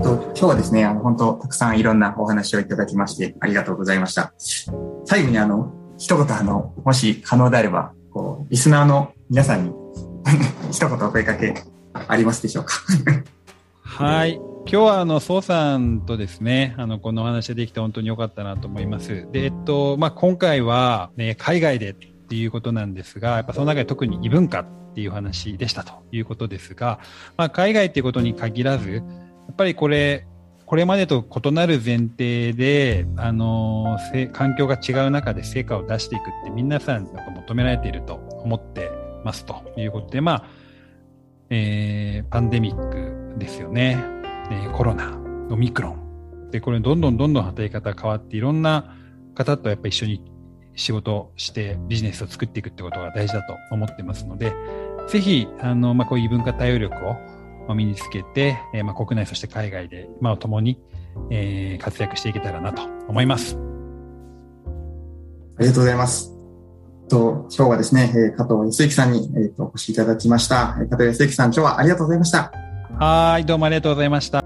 と今日はですね、あの本当たくさんいろんなお話をいただきましてありがとうございました。最後にあの一言あのもし可能であればこうリスナーの皆さんに 一言お声かけありますでしょうか？はい。今日はあの、宋さんとですね、あの、この話できて本当に良かったなと思います。で、えっと、まあ、今回はね、海外でっていうことなんですが、やっぱその中で特に異文化っていう話でしたということですが、まあ、海外っていうことに限らず、っぱりこれ、これまでと異なる前提で、あの、環境が違う中で成果を出していくって皆さんやっぱ求められていると思ってますということで、まあ、えー、パンデミックですよね。えー、コロナ、オミクロン。で、これどんどんどんどん働き方変わっていろんな方とやっぱ一緒に仕事してビジネスを作っていくってことが大事だと思ってますので、ぜひ、あの、まあ、こういう異文化対応力を身につけて、えー、まあ、国内そして海外で今を共に、えー、活躍していけたらなと思います。ありがとうございます。と今日はですね、えー、加藤康之さんに、えー、とお越しいただきました。加藤康之さん、今日はありがとうございました。はい、どうもありがとうございました。